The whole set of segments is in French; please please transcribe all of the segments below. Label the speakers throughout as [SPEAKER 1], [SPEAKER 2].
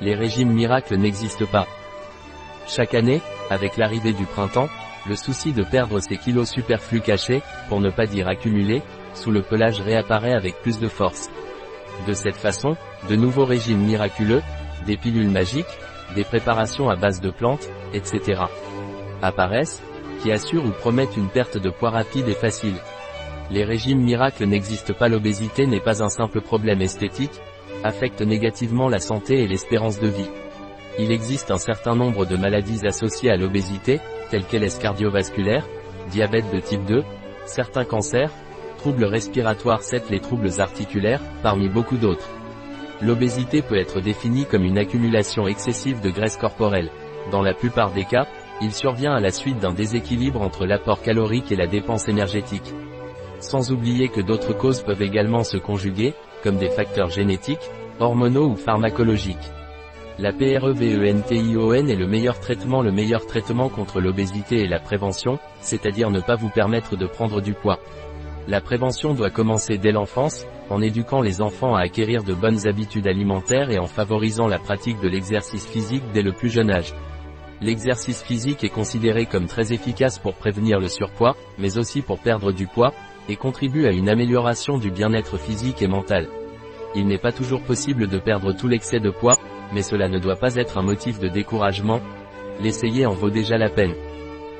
[SPEAKER 1] les régimes miracles n'existent pas. Chaque année, avec l'arrivée du printemps, le souci de perdre ses kilos superflus cachés, pour ne pas dire accumulés, sous le pelage réapparaît avec plus de force. De cette façon, de nouveaux régimes miraculeux, des pilules magiques, des préparations à base de plantes, etc. apparaissent, qui assurent ou promettent une perte de poids rapide et facile. Les régimes miracles n'existent pas l'obésité n'est pas un simple problème esthétique, affecte négativement la santé et l'espérance de vie. Il existe un certain nombre de maladies associées à l'obésité, telles qu'LS cardiovasculaire, diabète de type 2, certains cancers, troubles respiratoires 7 les troubles articulaires, parmi beaucoup d'autres. L'obésité peut être définie comme une accumulation excessive de graisse corporelle. Dans la plupart des cas, il survient à la suite d'un déséquilibre entre l'apport calorique et la dépense énergétique. Sans oublier que d'autres causes peuvent également se conjuguer, des facteurs génétiques, hormonaux ou pharmacologiques. La PREVENTION est le meilleur traitement le meilleur traitement contre l'obésité et la prévention, c'est-à-dire ne pas vous permettre de prendre du poids. La prévention doit commencer dès l'enfance, en éduquant les enfants à acquérir de bonnes habitudes alimentaires et en favorisant la pratique de l'exercice physique dès le plus jeune âge. L'exercice physique est considéré comme très efficace pour prévenir le surpoids, mais aussi pour perdre du poids, et contribue à une amélioration du bien-être physique et mental. Il n'est pas toujours possible de perdre tout l'excès de poids, mais cela ne doit pas être un motif de découragement. L'essayer en vaut déjà la peine.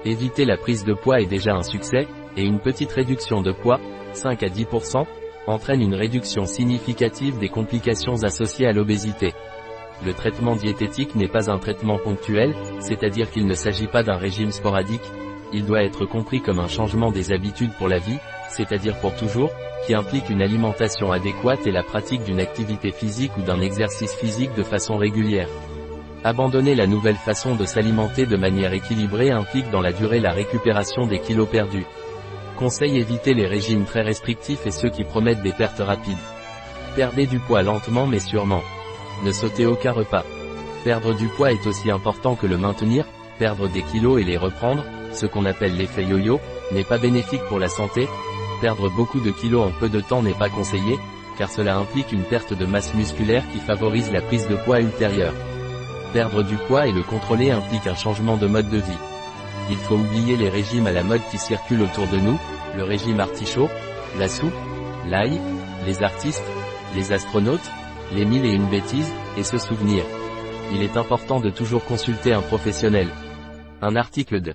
[SPEAKER 1] Éviter la prise de poids est déjà un succès, et une petite réduction de poids, 5 à 10%, entraîne une réduction significative des complications associées à l'obésité. Le traitement diététique n'est pas un traitement ponctuel, c'est-à-dire qu'il ne s'agit pas d'un régime sporadique, il doit être compris comme un changement des habitudes pour la vie, c'est-à-dire pour toujours, qui implique une alimentation adéquate et la pratique d'une activité physique ou d'un exercice physique de façon régulière. Abandonner la nouvelle façon de s'alimenter de manière équilibrée implique dans la durée la récupération des kilos perdus. Conseil éviter les régimes très restrictifs et ceux qui promettent des pertes rapides. Perdez du poids lentement mais sûrement. Ne sautez aucun repas. Perdre du poids est aussi important que le maintenir, perdre des kilos et les reprendre, ce qu'on appelle l'effet yo-yo, n'est pas bénéfique pour la santé, Perdre beaucoup de kilos en peu de temps n'est pas conseillé, car cela implique une perte de masse musculaire qui favorise la prise de poids ultérieure. Perdre du poids et le contrôler implique un changement de mode de vie. Il faut oublier les régimes à la mode qui circulent autour de nous, le régime artichaut, la soupe, l'ail, les artistes, les astronautes, les mille et une bêtises, et se souvenir. Il est important de toujours consulter un professionnel. Un article de